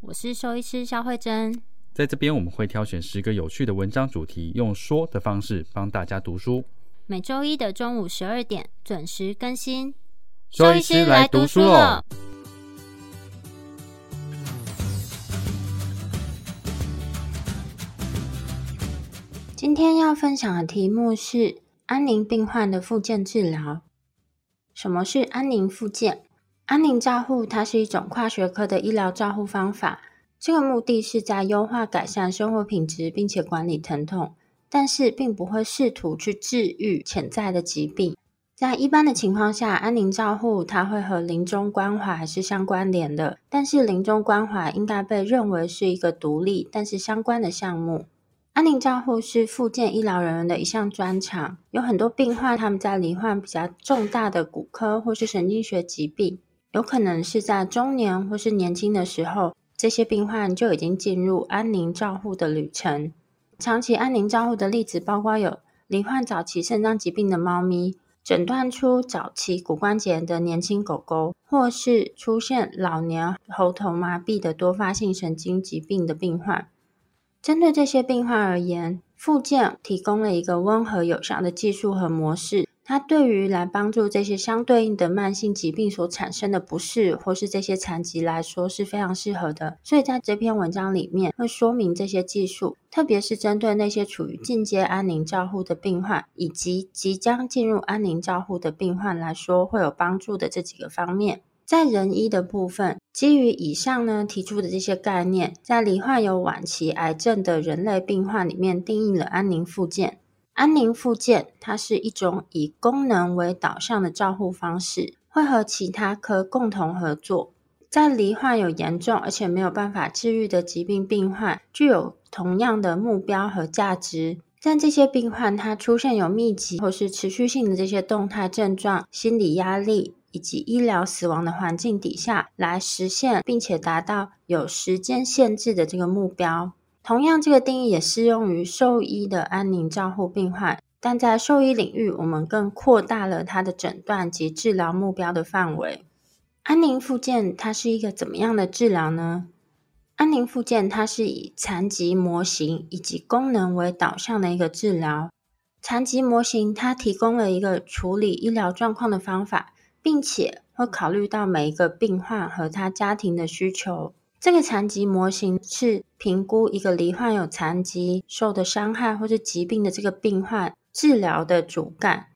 我是兽医师肖慧珍，在这边我们会挑选十个有趣的文章主题，用说的方式帮大家读书。每周一的中午十二点准时更新。兽医师来读书了。今天要分享的题目是安宁病患的复健治疗。什么是安宁复健？安宁照护，它是一种跨学科的医疗照护方法。这个目的是在优化改善生活品质，并且管理疼痛，但是并不会试图去治愈潜在的疾病。在一般的情况下，安宁照护它会和临终关怀是相关联的，但是临终关怀应该被认为是一个独立但是相关的项目。安宁照护是复健医疗人员的一项专长，有很多病患他们在罹患比较重大的骨科或是神经学疾病。有可能是在中年或是年轻的时候，这些病患就已经进入安宁照护的旅程。长期安宁照护的例子包括有罹患早期肾脏疾病的猫咪，诊断出早期骨关节炎的年轻狗狗，或是出现老年喉头麻痹的多发性神经疾病的病患。针对这些病患而言，复健提供了一个温和有效的技术和模式。它对于来帮助这些相对应的慢性疾病所产生的不适，或是这些残疾来说是非常适合的。所以在这篇文章里面会说明这些技术，特别是针对那些处于进阶安宁照护的病患，以及即将进入安宁照护的病患来说会有帮助的这几个方面。在人医的部分，基于以上呢提出的这些概念，在罹患有晚期癌症的人类病患里面定义了安宁复健。安宁复健，它是一种以功能为导向的照护方式，会和其他科共同合作，在罹患有严重而且没有办法治愈的疾病病患，具有同样的目标和价值。但这些病患他出现有密集或是持续性的这些动态症状、心理压力以及医疗死亡的环境底下，来实现并且达到有时间限制的这个目标。同样，这个定义也适用于兽医的安宁照护病患，但在兽医领域，我们更扩大了它的诊断及治疗目标的范围。安宁复健它是一个怎么样的治疗呢？安宁复健它是以残疾模型以及功能为导向的一个治疗。残疾模型它提供了一个处理医疗状况的方法，并且会考虑到每一个病患和他家庭的需求。这个残疾模型是评估一个罹患有残疾、受的伤害或是疾病的这个病患治疗的主干。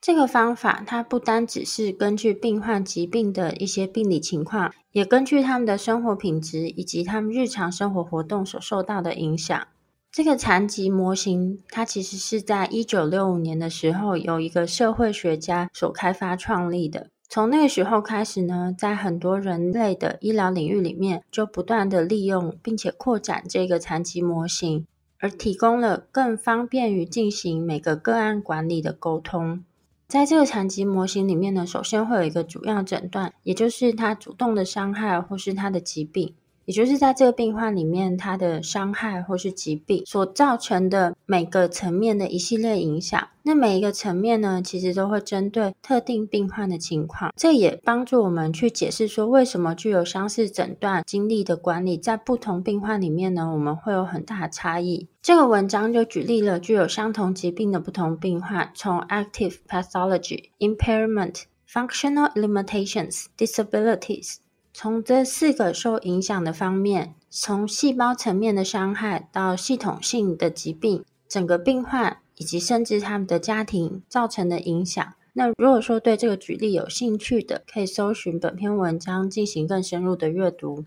这个方法它不单只是根据病患疾病的一些病理情况，也根据他们的生活品质以及他们日常生活活动所受到的影响。这个残疾模型它其实是在一九六五年的时候由一个社会学家所开发创立的。从那个时候开始呢，在很多人类的医疗领域里面，就不断的利用并且扩展这个残疾模型，而提供了更方便于进行每个个案管理的沟通。在这个残疾模型里面呢，首先会有一个主要诊断，也就是他主动的伤害或是他的疾病。也就是在这个病患里面，他的伤害或是疾病所造成的每个层面的一系列影响。那每一个层面呢，其实都会针对特定病患的情况。这也帮助我们去解释说，为什么具有相似诊断经历的管理，在不同病患里面呢，我们会有很大的差异。这个文章就举例了具有相同疾病的不同病患，从 active pathology、impairment、functional limitations、disabilities。从这四个受影响的方面，从细胞层面的伤害到系统性的疾病，整个病患以及甚至他们的家庭造成的影响。那如果说对这个举例有兴趣的，可以搜寻本篇文章进行更深入的阅读。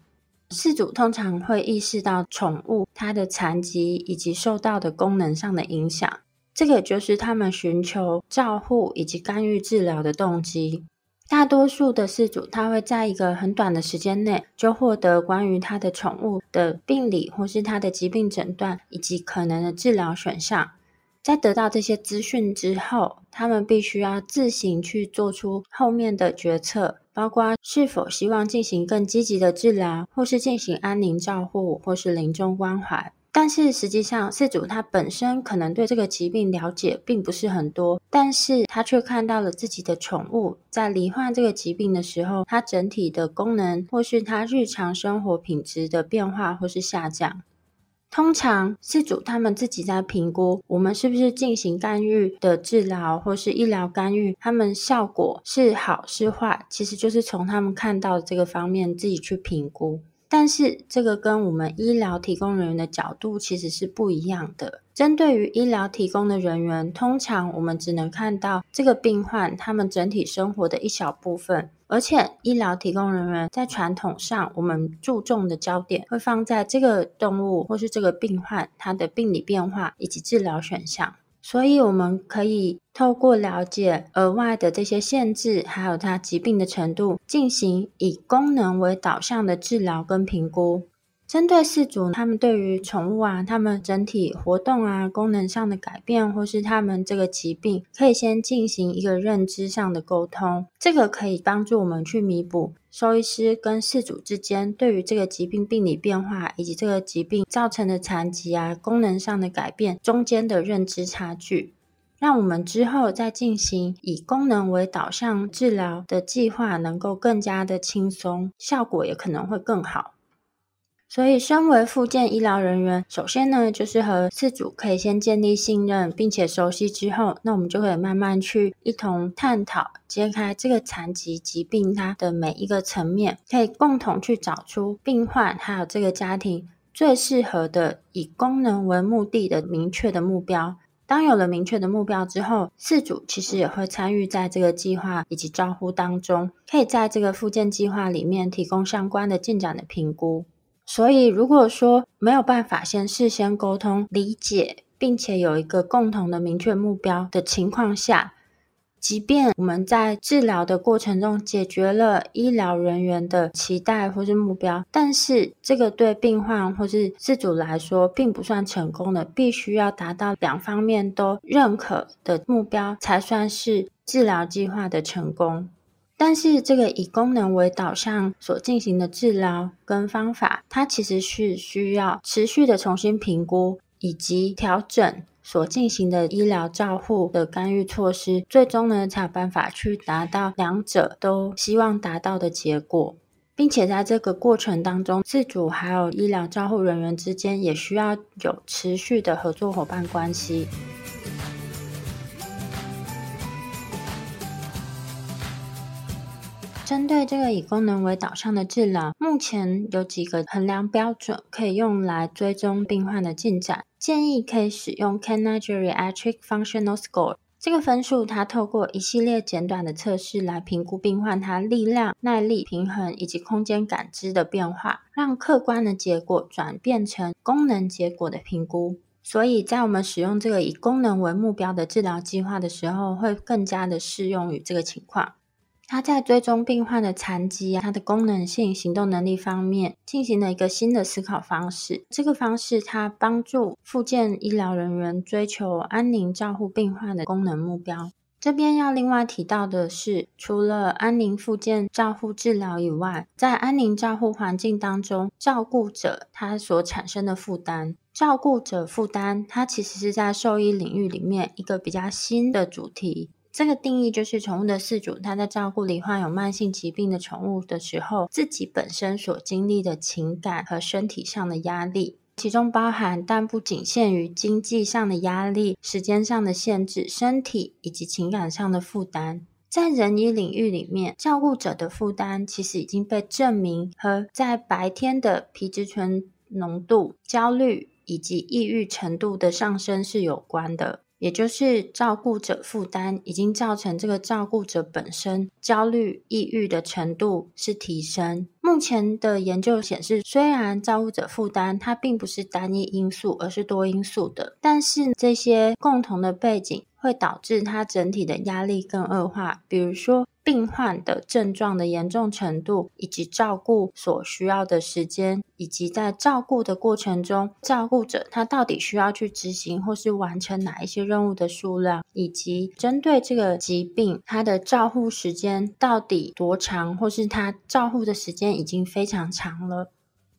饲主通常会意识到宠物它的残疾以及受到的功能上的影响，这个就是他们寻求照护以及干预治疗的动机。大多数的饲主，他会在一个很短的时间内就获得关于他的宠物的病理或是他的疾病诊断以及可能的治疗选项。在得到这些资讯之后，他们必须要自行去做出后面的决策，包括是否希望进行更积极的治疗，或是进行安宁照护，或是临终关怀。但是实际上，饲主他本身可能对这个疾病了解并不是很多，但是他却看到了自己的宠物在罹患这个疾病的时候，它整体的功能或是它日常生活品质的变化或是下降。通常，饲主他们自己在评估我们是不是进行干预的治疗或是医疗干预，他们效果是好是坏，其实就是从他们看到的这个方面自己去评估。但是这个跟我们医疗提供人员的角度其实是不一样的。针对于医疗提供的人员，通常我们只能看到这个病患他们整体生活的一小部分，而且医疗提供人员在传统上，我们注重的焦点会放在这个动物或是这个病患它的病理变化以及治疗选项。所以，我们可以透过了解额外的这些限制，还有它疾病的程度，进行以功能为导向的治疗跟评估。针对饲主，他们对于宠物啊，他们整体活动啊，功能上的改变，或是他们这个疾病，可以先进行一个认知上的沟通。这个可以帮助我们去弥补兽医师跟饲主之间对于这个疾病病理变化，以及这个疾病造成的残疾啊，功能上的改变中间的认知差距，让我们之后再进行以功能为导向治疗的计划，能够更加的轻松，效果也可能会更好。所以，身为复健医疗人员，首先呢，就是和饲主可以先建立信任，并且熟悉之后，那我们就可以慢慢去一同探讨，揭开这个残疾疾病它的每一个层面，可以共同去找出病患还有这个家庭最适合的以功能为目的的明确的目标。当有了明确的目标之后，饲主其实也会参与在这个计划以及照护当中，可以在这个复健计划里面提供相关的进展的评估。所以，如果说没有办法先事先沟通、理解，并且有一个共同的明确目标的情况下，即便我们在治疗的过程中解决了医疗人员的期待或是目标，但是这个对病患或是自主来说并不算成功的，必须要达到两方面都认可的目标，才算是治疗计划的成功。但是，这个以功能为导向所进行的治疗跟方法，它其实是需要持续的重新评估以及调整所进行的医疗照护的干预措施，最终呢才有办法去达到两者都希望达到的结果，并且在这个过程当中，自主还有医疗照护人员之间也需要有持续的合作伙伴关系。针对这个以功能为导向的治疗，目前有几个衡量标准可以用来追踪病患的进展。建议可以使用 Canine Geriatric Functional Score 这个分数，它透过一系列简短的测试来评估病患他力量、耐力、平衡以及空间感知的变化，让客观的结果转变成功能结果的评估。所以在我们使用这个以功能为目标的治疗计划的时候，会更加的适用于这个情况。他在追踪病患的残疾啊，他的功能性、行动能力方面进行了一个新的思考方式。这个方式，它帮助复健医疗人员追求安宁照护病患的功能目标。这边要另外提到的是，除了安宁复健照护治疗以外，在安宁照护环境当中，照顾者他所产生的负担，照顾者负担，它其实是在兽医领域里面一个比较新的主题。这个定义就是宠物的饲主，他在照顾罹患有慢性疾病的宠物的时候，自己本身所经历的情感和身体上的压力，其中包含但不仅限于经济上的压力、时间上的限制、身体以及情感上的负担。在人医领域里面，照顾者的负担其实已经被证明和在白天的皮质醇浓度、焦虑以及抑郁程度的上升是有关的。也就是照顾者负担已经造成这个照顾者本身焦虑、抑郁的程度是提升。目前的研究显示，虽然照顾者负担它并不是单一因素，而是多因素的，但是这些共同的背景会导致它整体的压力更恶化。比如说，病患的症状的严重程度，以及照顾所需要的时间，以及在照顾的过程中，照顾者他到底需要去执行或是完成哪一些任务的数量，以及针对这个疾病，他的照护时间到底多长，或是他照护的时间已经非常长了。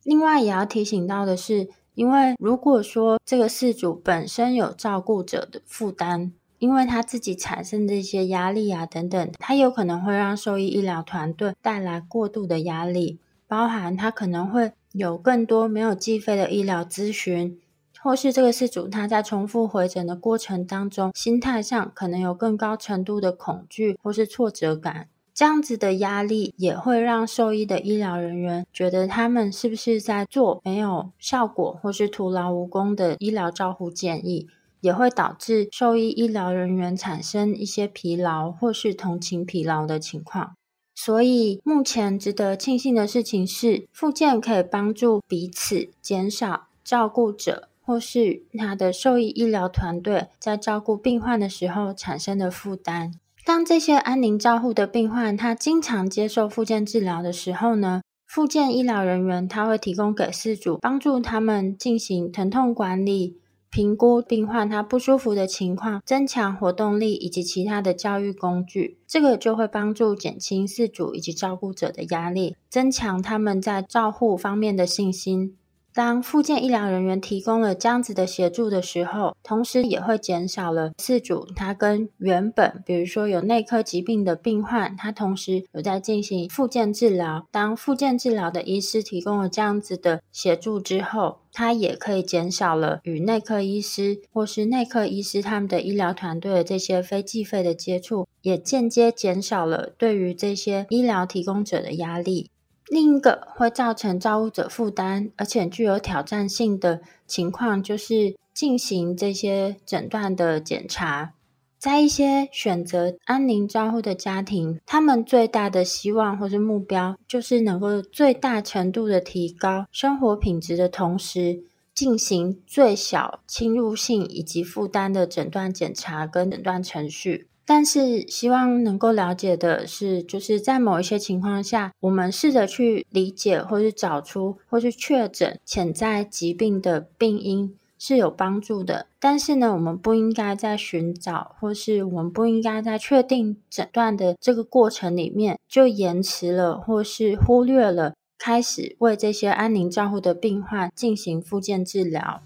另外，也要提醒到的是，因为如果说这个事主本身有照顾者的负担，因为他自己产生的一些压力啊等等，他有可能会让兽医医疗团队带来过度的压力，包含他可能会有更多没有计费的医疗咨询，或是这个事主他在重复回诊的过程当中，心态上可能有更高程度的恐惧或是挫折感，这样子的压力也会让兽医的医疗人员觉得他们是不是在做没有效果或是徒劳无功的医疗照护建议。也会导致兽医医疗人员产生一些疲劳或是同情疲劳的情况。所以，目前值得庆幸的事情是，复健可以帮助彼此减少照顾者或是他的兽医医疗团队在照顾病患的时候产生的负担。当这些安宁照护的病患他经常接受复健治疗的时候呢，复健医疗人员他会提供给饲主帮助他们进行疼痛管理。评估病患他不舒服的情况，增强活动力以及其他的教育工具，这个就会帮助减轻饲主以及照顾者的压力，增强他们在照护方面的信心。当复健医疗人员提供了这样子的协助的时候，同时也会减少了四主他跟原本，比如说有内科疾病的病患，他同时有在进行复健治疗。当复健治疗的医师提供了这样子的协助之后，他也可以减少了与内科医师或是内科医师他们的医疗团队的这些非计费的接触，也间接减少了对于这些医疗提供者的压力。另一个会造成照顾者负担，而且具有挑战性的情况，就是进行这些诊断的检查。在一些选择安宁照护的家庭，他们最大的希望或是目标，就是能够最大程度的提高生活品质的同时，进行最小侵入性以及负担的诊断检查跟诊断程序。但是，希望能够了解的是，就是在某一些情况下，我们试着去理解，或是找出，或是确诊潜在疾病的病因是有帮助的。但是呢，我们不应该在寻找，或是我们不应该在确定诊断的这个过程里面就延迟了，或是忽略了开始为这些安宁照护的病患进行复健治疗。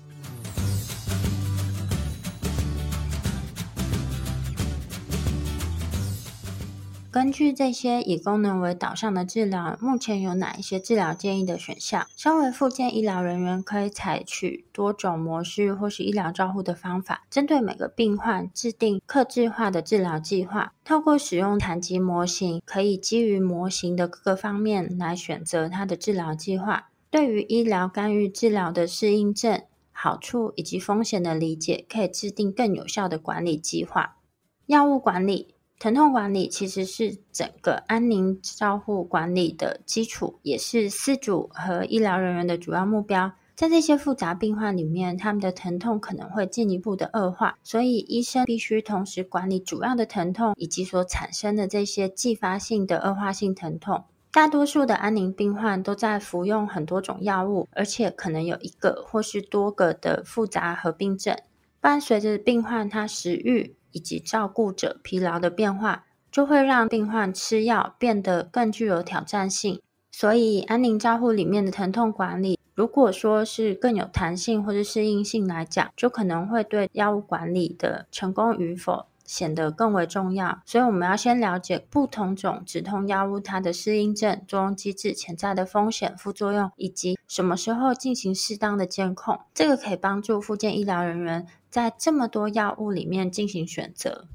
根据这些以功能为导向的治疗，目前有哪一些治疗建议的选项？身为复健医疗人员，可以采取多种模式或是医疗照护的方法，针对每个病患制定客制化的治疗计划。透过使用残疾模型，可以基于模型的各个方面来选择它的治疗计划。对于医疗干预治疗的适应症、好处以及风险的理解，可以制定更有效的管理计划。药物管理。疼痛管理其实是整个安宁照护管理的基础，也是饲主和医疗人员的主要目标。在这些复杂病患里面，他们的疼痛可能会进一步的恶化，所以医生必须同时管理主要的疼痛以及所产生的这些继发性的恶化性疼痛。大多数的安宁病患都在服用很多种药物，而且可能有一个或是多个的复杂合并症，伴随着病患他食欲。以及照顾者疲劳的变化，就会让病患吃药变得更具有挑战性。所以，安宁照护里面的疼痛管理，如果说是更有弹性或者适应性来讲，就可能会对药物管理的成功与否显得更为重要。所以，我们要先了解不同种止痛药物它的适应症、作用机制、潜在的风险、副作用，以及什么时候进行适当的监控。这个可以帮助复健医疗人员。在这么多药物里面进行选择，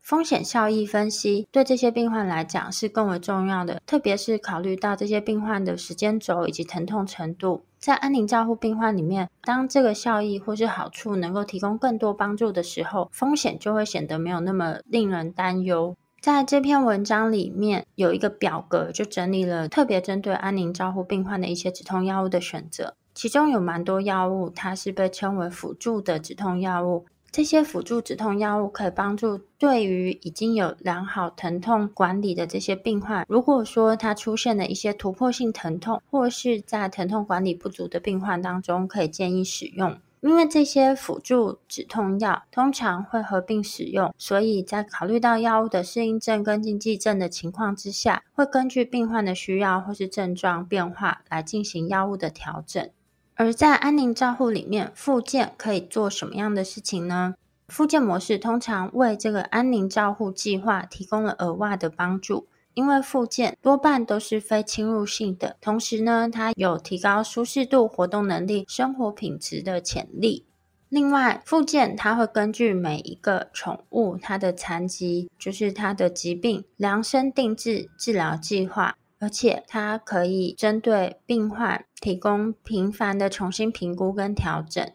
风险效益分析对这些病患来讲是更为重要的，特别是考虑到这些病患的时间轴以及疼痛程度。在安宁照护病患里面，当这个效益或是好处能够提供更多帮助的时候，风险就会显得没有那么令人担忧。在这篇文章里面有一个表格，就整理了特别针对安宁照护病患的一些止痛药物的选择。其中有蛮多药物，它是被称为辅助的止痛药物，这些辅助止痛药物可以帮助对于已经有良好疼痛管理的这些病患，如果说他出现了一些突破性疼痛，或是在疼痛管理不足的病患当中，可以建议使用。因为这些辅助止痛药通常会合并使用，所以在考虑到药物的适应症跟禁忌症的情况之下，会根据病患的需要或是症状变化来进行药物的调整。而在安宁照护里面，复健可以做什么样的事情呢？复健模式通常为这个安宁照护计划提供了额外的帮助，因为复健多半都是非侵入性的，同时呢，它有提高舒适度、活动能力、生活品质的潜力。另外，复健它会根据每一个宠物它的残疾，就是它的疾病，量身定制治疗计划。而且它可以针对病患提供频繁的重新评估跟调整。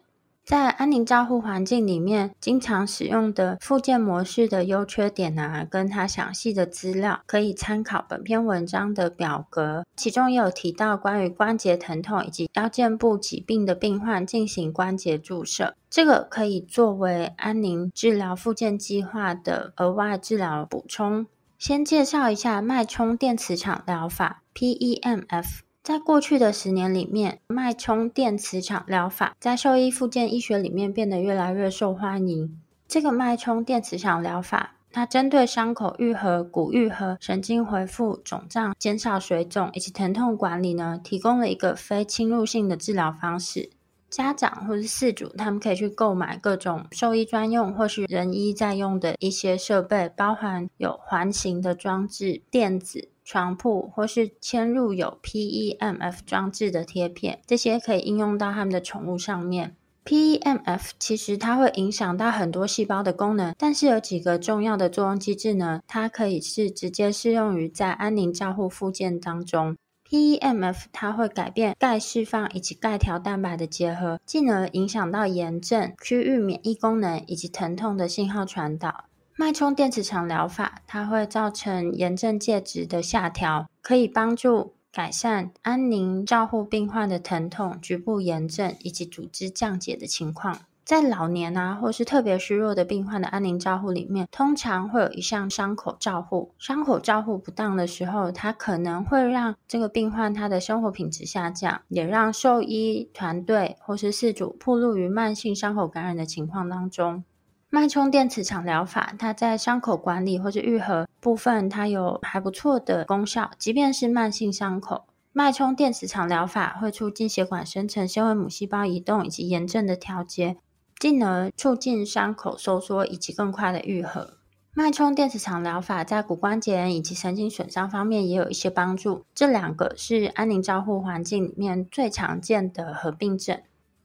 在安宁照护环境里面，经常使用的复健模式的优缺点啊，跟它详细的资料，可以参考本篇文章的表格。其中也有提到关于关节疼痛以及腰肩部疾病的病患进行关节注射，这个可以作为安宁治疗复健计划的额外治疗补充。先介绍一下脉冲电磁场疗法 （PEMF）。在过去的十年里面，脉冲电磁场疗法在兽医复健医学里面变得越来越受欢迎。这个脉冲电磁场疗法，它针对伤口愈合、骨愈合、神经恢复、肿胀、减少水肿以及疼痛管理呢，提供了一个非侵入性的治疗方式。家长或是饲主，他们可以去购买各种兽医专用或是人医在用的一些设备，包含有环形的装置、垫子、床铺，或是嵌入有 PEMF 装置的贴片，这些可以应用到他们的宠物上面。PEMF 其实它会影响到很多细胞的功能，但是有几个重要的作用机制呢，它可以是直接适用于在安宁照护附件当中。PEMF 它会改变钙释放以及钙条蛋白的结合，进而影响到炎症、区域免疫功能以及疼痛的信号传导。脉冲电磁场疗法它会造成炎症介质的下调，可以帮助改善安宁照护病患的疼痛、局部炎症以及组织降解的情况。在老年啊，或是特别虚弱的病患的安宁照护里面，通常会有一项伤口照护。伤口照护不当的时候，它可能会让这个病患他的生活品质下降，也让兽医团队或是饲主暴露于慢性伤口感染的情况当中。脉冲电磁场疗法，它在伤口管理或是愈合部分，它有还不错的功效，即便是慢性伤口。脉冲电磁场疗法会促进血管生成纤维母细胞移动以及炎症的调节。进而促进伤口收缩以及更快的愈合。脉冲电磁场疗法在骨关节以及神经损伤方面也有一些帮助。这两个是安宁照护环境里面最常见的合并症。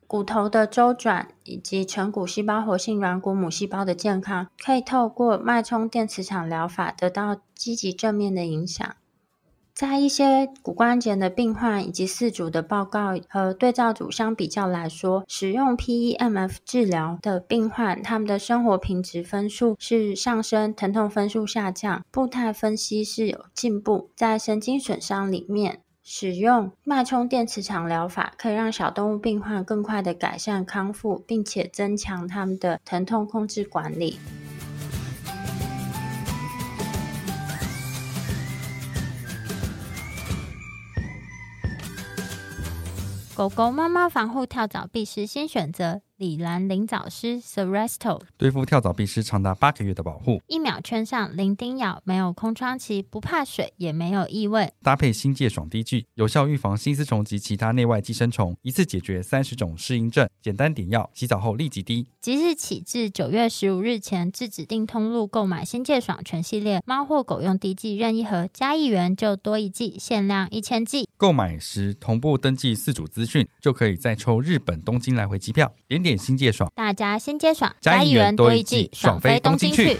骨头的周转以及成骨细胞活性软骨母细胞的健康，可以透过脉冲电磁场疗法得到积极正面的影响。在一些骨关节的病患以及四组的报告和对照组相比较来说，使用 PEMF 治疗的病患，他们的生活品质分数是上升，疼痛分数下降，步态分析是有进步。在神经损伤里面，使用脉冲电磁场疗法可以让小动物病患更快的改善康复，并且增强他们的疼痛控制管理。狗狗、猫猫防护跳蚤必须先选择。李兰灵藻丝 Seresto 对付跳蚤、壁虱长达八个月的保护，一秒圈上零叮咬，没有空窗期，不怕水，也没有异味。搭配新界爽滴剂，有效预防新丝虫及其他内外寄生虫，一次解决三十种适应症。简单点药，洗澡后立即滴。即日起至九月十五日前，至指定通路购买新界爽全系列猫或狗用滴剂任一盒，加一元就多一剂，限量一千剂。购买时同步登记四组资讯，就可以再抽日本东京来回机票。点点新界爽，大家新界爽，加一元多一剂，爽飞东京去。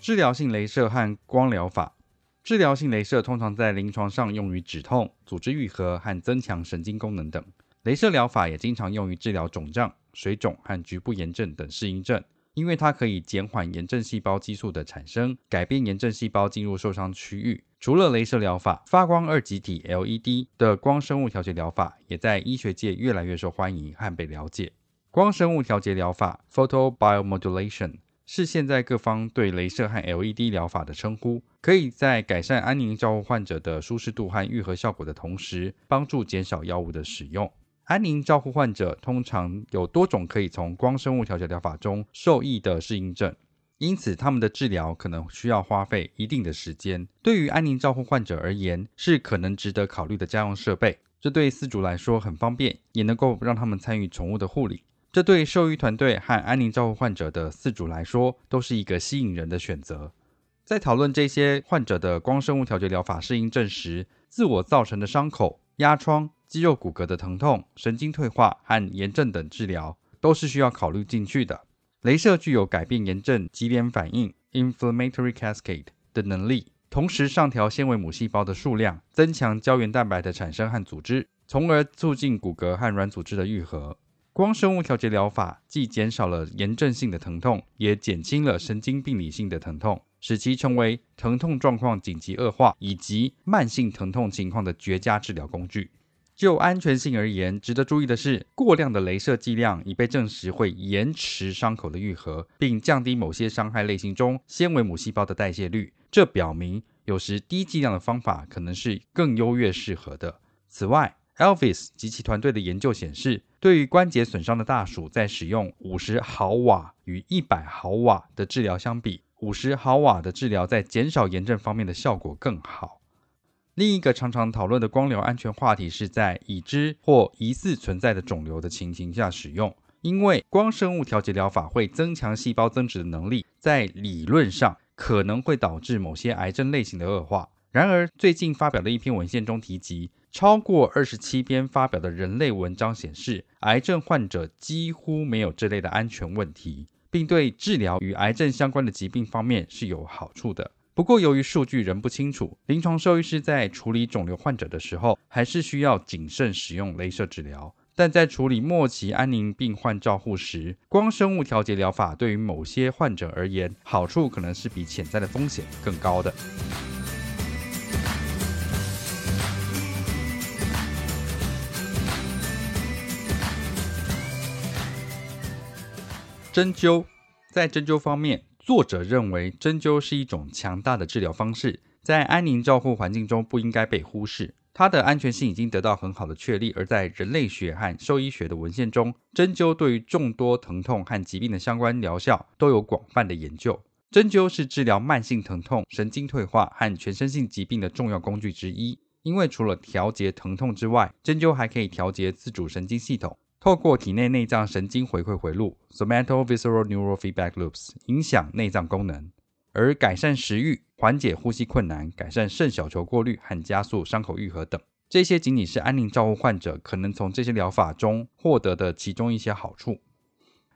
治疗性镭射和光疗法。治疗性镭射通常在临床上用于止痛、组织愈合和增强神经功能等。镭射疗法也经常用于治疗肿胀、水肿和局部炎症等适应症。因为它可以减缓炎症细胞激素的产生，改变炎症细胞进入受伤区域，除了镭射疗法，发光二极体 LED 的光生物调节疗法也在医学界越来越受欢迎和被了解。光生物调节疗法 （Photobiomodulation） 是现在各方对镭射和 LED 疗法的称呼，可以在改善安宁照护患者的舒适度和愈合效果的同时，帮助减少药物的使用。安宁照护患者通常有多种可以从光生物调节疗法中受益的适应症。因此，他们的治疗可能需要花费一定的时间。对于安宁照护患者而言，是可能值得考虑的家用设备。这对饲主来说很方便，也能够让他们参与宠物的护理。这对兽医团队和安宁照护患者的饲主来说，都是一个吸引人的选择。在讨论这些患者的光生物调节疗法适应症时，自我造成的伤口、压疮、肌肉骨骼的疼痛、神经退化和炎症等治疗，都是需要考虑进去的。镭射具有改变炎症级联反应 （inflammatory cascade） 的能力，同时上调纤维母细胞的数量，增强胶原蛋白的产生和组织，从而促进骨骼和软组织的愈合。光生物调节疗法既减少了炎症性的疼痛，也减轻了神经病理性的疼痛，使其成为疼痛状况紧急恶化以及慢性疼痛情况的绝佳治疗工具。就安全性而言，值得注意的是，过量的镭射剂量已被证实会延迟伤口的愈合，并降低某些伤害类型中纤维母细胞的代谢率。这表明，有时低剂量的方法可能是更优越适合的。此外，Elvis 及其团队的研究显示，对于关节损伤的大鼠，在使用五十毫瓦与一百毫瓦的治疗相比，五十毫瓦的治疗在减少炎症方面的效果更好。另一个常常讨论的光疗安全话题是在已知或疑似存在的肿瘤的情形下使用，因为光生物调节疗法会增强细胞增殖的能力，在理论上可能会导致某些癌症类型的恶化。然而，最近发表的一篇文献中提及，超过二十七篇发表的人类文章显示，癌症患者几乎没有这类的安全问题，并对治疗与癌症相关的疾病方面是有好处的。不过，由于数据仍不清楚，临床兽医师在处理肿瘤患者的时候，还是需要谨慎使用镭射治疗。但在处理末期安宁病患照护时，光生物调节疗法对于某些患者而言，好处可能是比潜在的风险更高的。针灸，在针灸方面。作者认为，针灸是一种强大的治疗方式，在安宁照护环境中不应该被忽视。它的安全性已经得到很好的确立，而在人类学和兽医学的文献中，针灸对于众多疼痛和疾病的相关疗效都有广泛的研究。针灸是治疗慢性疼痛、神经退化和全身性疾病的重要工具之一，因为除了调节疼痛之外，针灸还可以调节自主神经系统。透过体内内脏神经回馈回路 （Somatovisceral Neural Feedback Loops） 影响内脏功能，而改善食欲、缓解呼吸困难、改善肾小球过滤和加速伤口愈合等。这些仅仅是安宁照护患者可能从这些疗法中获得的其中一些好处。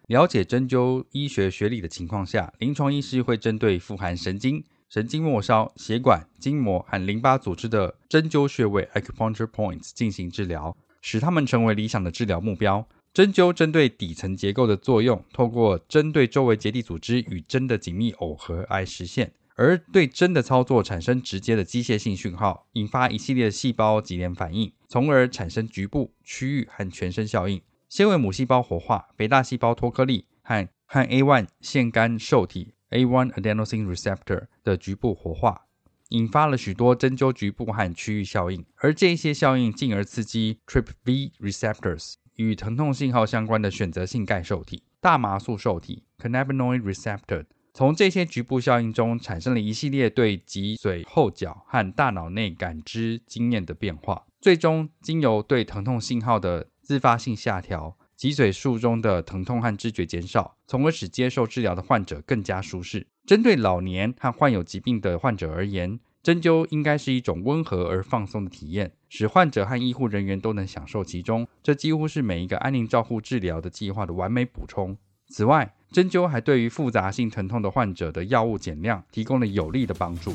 了解针灸医学学理的情况下，临床医师会针对富含神经、神经末梢、血管、筋膜和淋巴组织的针灸穴位 （Acupuncture Points） 进行治疗。使他们成为理想的治疗目标。针灸针对底层结构的作用，透过针对周围结缔组织与针的紧密耦合来实现，而对针的操作产生直接的机械性讯号，引发一系列的细胞级联反应，从而产生局部、区域和全身效应。纤维母细胞活化、肥大细胞脱颗粒和和 A1 腺苷受体 A1 adenosine receptor 的局部活化。引发了许多针灸局部和区域效应，而这些效应进而刺激 TRPV receptors 与疼痛信号相关的选择性钙受体、大麻素受体 cannabinoid receptor。从这些局部效应中产生了一系列对脊髓后角和大脑内感知经验的变化，最终经由对疼痛信号的自发性下调，脊髓术中的疼痛和知觉减少，从而使接受治疗的患者更加舒适。针对老年和患有疾病的患者而言，针灸应该是一种温和而放松的体验，使患者和医护人员都能享受其中。这几乎是每一个安宁照护治疗的计划的完美补充。此外，针灸还对于复杂性疼痛的患者的药物减量提供了有力的帮助。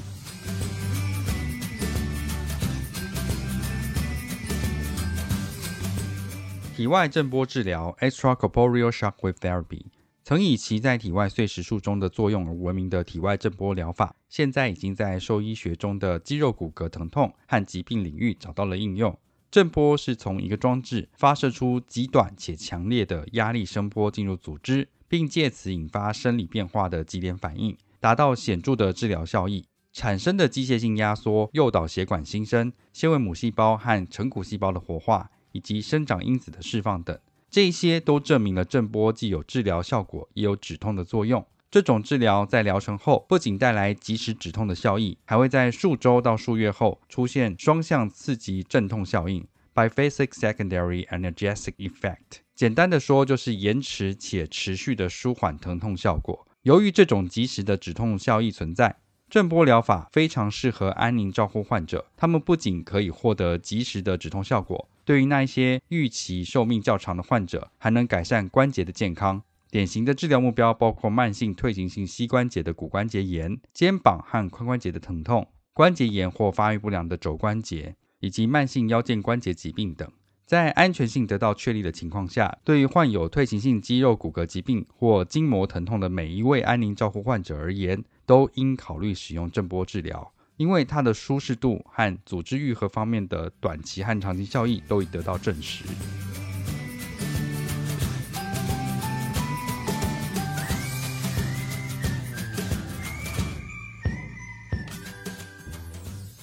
体外震波治疗 （Extracorporeal Shockwave Therapy） 曾以其在体外碎石术中的作用而闻名的体外震波疗法，现在已经在兽医学中的肌肉骨骼疼痛和疾病领域找到了应用。震波是从一个装置发射出极短且强烈的压力声波进入组织，并借此引发生理变化的级联反应，达到显著的治疗效益。产生的机械性压缩诱导血管新生、纤维母细胞和成骨细胞的活化，以及生长因子的释放等，这些都证明了震波既有治疗效果，也有止痛的作用。这种治疗在疗程后不仅带来即时止痛的效益，还会在数周到数月后出现双向刺激镇痛效应 （biphasic secondary analgesic effect）。简单的说，就是延迟且持续的舒缓疼痛效果。由于这种即时的止痛效益存在，震波疗法非常适合安宁照护患者，他们不仅可以获得及时的止痛效果，对于那一些预期寿命较长的患者，还能改善关节的健康。典型的治疗目标包括慢性退行性膝关节的骨关节炎、肩膀和髋关节的疼痛、关节炎或发育不良的肘关节，以及慢性腰肩关节疾病等。在安全性得到确立的情况下，对于患有退行性肌肉骨骼疾病或筋膜疼痛的每一位安宁照护患者而言，都应考虑使用震波治疗，因为它的舒适度和组织愈合方面的短期和长期效益都已得到证实。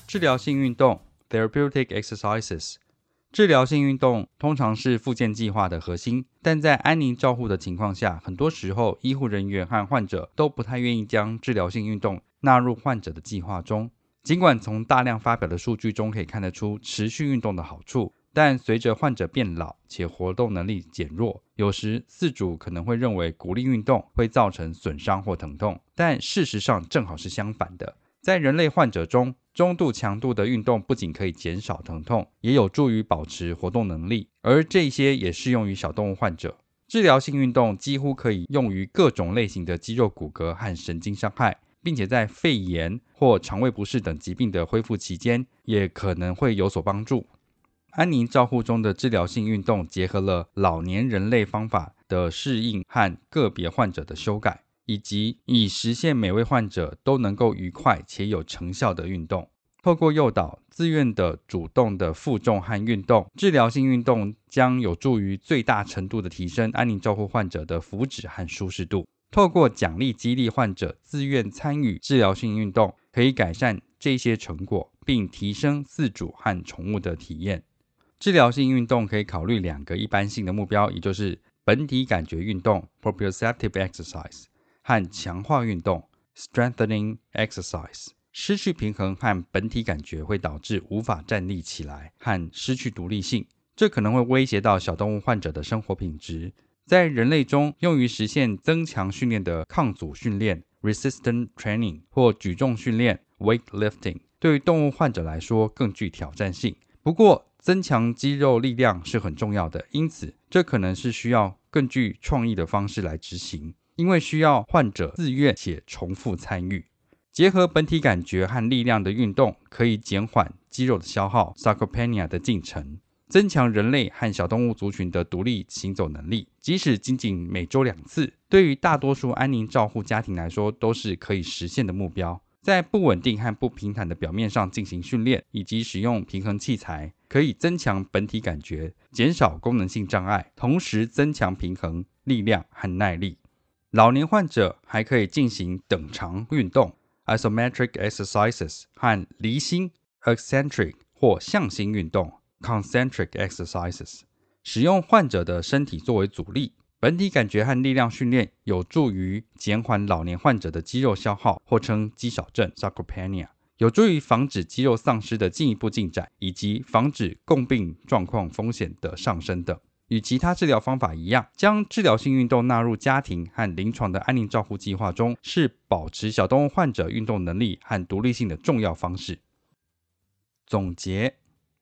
治疗性运动 （therapeutic exercises）。治疗性运动通常是复健计划的核心，但在安宁照护的情况下，很多时候医护人员和患者都不太愿意将治疗性运动纳入患者的计划中。尽管从大量发表的数据中可以看得出持续运动的好处，但随着患者变老且活动能力减弱，有时饲主可能会认为鼓励运动会造成损伤或疼痛，但事实上正好是相反的。在人类患者中，中度强度的运动不仅可以减少疼痛，也有助于保持活动能力，而这些也适用于小动物患者。治疗性运动几乎可以用于各种类型的肌肉骨骼和神经伤害，并且在肺炎或肠胃不适等疾病的恢复期间，也可能会有所帮助。安宁照护中的治疗性运动结合了老年人类方法的适应和个别患者的修改。以及以实现每位患者都能够愉快且有成效的运动。透过诱导自愿的主动的负重和运动，治疗性运动将有助于最大程度的提升安宁照护患者的福祉和舒适度。透过奖励激励患者自愿参与治疗性运动，可以改善这些成果，并提升饲主和宠物的体验。治疗性运动可以考虑两个一般性的目标，也就是本体感觉运动 （proprioceptive exercise）。和强化运动 （strengthening exercise） 失去平衡和本体感觉会导致无法站立起来和失去独立性，这可能会威胁到小动物患者的生活品质。在人类中，用于实现增强训练的抗阻训练 （resistance training） 或举重训练 （weightlifting） 对于动物患者来说更具挑战性。不过，增强肌肉力量是很重要的，因此这可能是需要更具创意的方式来执行。因为需要患者自愿且重复参与，结合本体感觉和力量的运动，可以减缓肌肉的消耗 （sarcopenia） 的进程，增强人类和小动物族群的独立行走能力。即使仅仅每周两次，对于大多数安宁照护家庭来说，都是可以实现的目标。在不稳定和不平坦的表面上进行训练，以及使用平衡器材，可以增强本体感觉，减少功能性障碍，同时增强平衡、力量和耐力。老年患者还可以进行等长运动 （isometric exercises） 和离心 （eccentric） 或向心运动 （concentric exercises）。使用患者的身体作为阻力，本体感觉和力量训练有助于减缓老年患者的肌肉消耗，或称肌少症 （sarcopenia），有助于防止肌肉丧失的进一步进展，以及防止共病状况风险的上升等。与其他治疗方法一样，将治疗性运动纳入家庭和临床的安宁照护计划中，是保持小动物患者运动能力和独立性的重要方式。总结：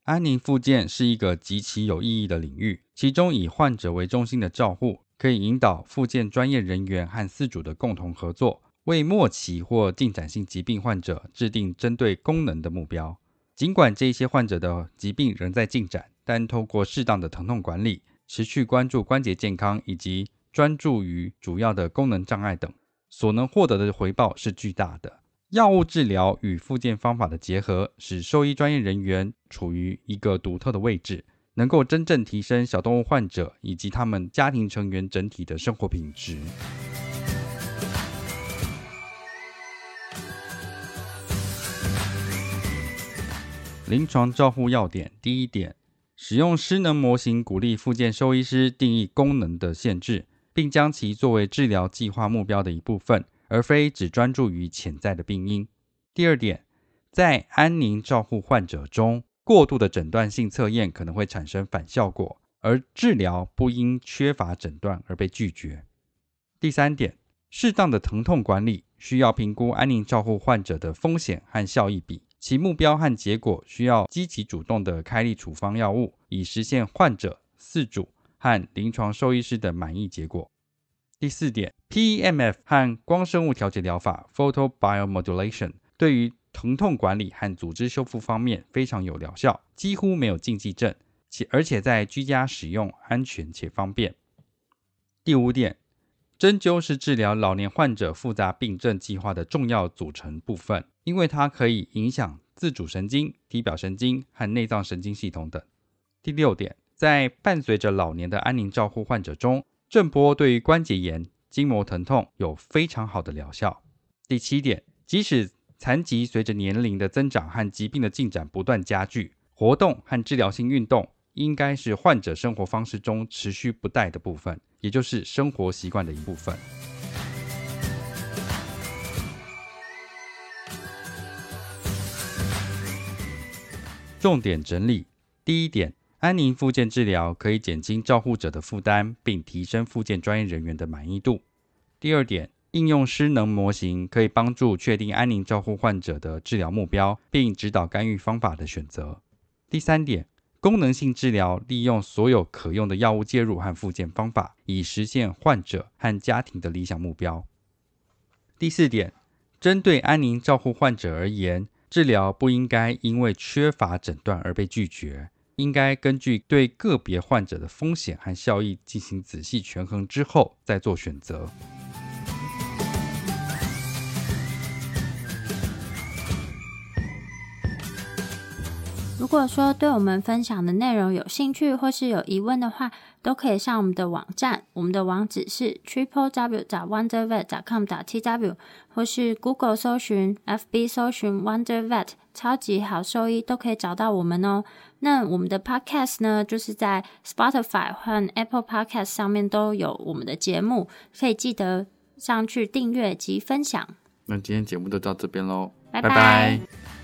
安宁复健是一个极其有意义的领域，其中以患者为中心的照护，可以引导复健专业人员和饲主的共同合作，为末期或进展性疾病患者制定针对功能的目标。尽管这些患者的疾病仍在进展，但透过适当的疼痛管理，持续关注关节健康以及专注于主要的功能障碍等，所能获得的回报是巨大的。药物治疗与复健方法的结合，使兽医专业人员处于一个独特的位置，能够真正提升小动物患者以及他们家庭成员整体的生活品质。临床照护要点：第一点，使用失能模型鼓励复健兽医师定义功能的限制，并将其作为治疗计划目标的一部分。而非只专注于潜在的病因。第二点，在安宁照护患者中，过度的诊断性测验可能会产生反效果，而治疗不因缺乏诊断而被拒绝。第三点，适当的疼痛管理需要评估安宁照护患者的风险和效益比，其目标和结果需要积极主动的开立处方药物，以实现患者、饲主和临床兽医师的满意结果。第四点，PEMF 和光生物调节疗法 （Photobiomodulation） 对于疼痛管理和组织修复方面非常有疗效，几乎没有禁忌症，且而且在居家使用安全且方便。第五点，针灸是治疗老年患者复杂病症计划的重要组成部分，因为它可以影响自主神经、体表神经和内脏神经系统等。第六点，在伴随着老年的安宁照护患者中，震波对于关节炎、筋膜疼痛有非常好的疗效。第七点，即使残疾随着年龄的增长和疾病的进展不断加剧，活动和治疗性运动应该是患者生活方式中持续不怠的部分，也就是生活习惯的一部分。重点整理：第一点。安宁复健治疗可以减轻照护者的负担，并提升复健专业人员的满意度。第二点，应用失能模型可以帮助确定安宁照护患者的治疗目标，并指导干预方法的选择。第三点，功能性治疗利用所有可用的药物介入和复健方法，以实现患者和家庭的理想目标。第四点，针对安宁照护患者而言，治疗不应该因为缺乏诊断而被拒绝。应该根据对个别患者的风险和效益进行仔细权衡之后再做选择。如果说对我们分享的内容有兴趣或是有疑问的话，都可以上我们的网站，我们的网址是 triple w 打 wonder vet 点 com 打 tw，或是 Google 搜寻、FB 搜寻 Wonder Vet 超级好兽医，都可以找到我们哦。那我们的 Podcast 呢，就是在 Spotify 和 Apple Podcast 上面都有我们的节目，可以记得上去订阅及分享。那今天节目就到这边喽，拜拜。拜拜。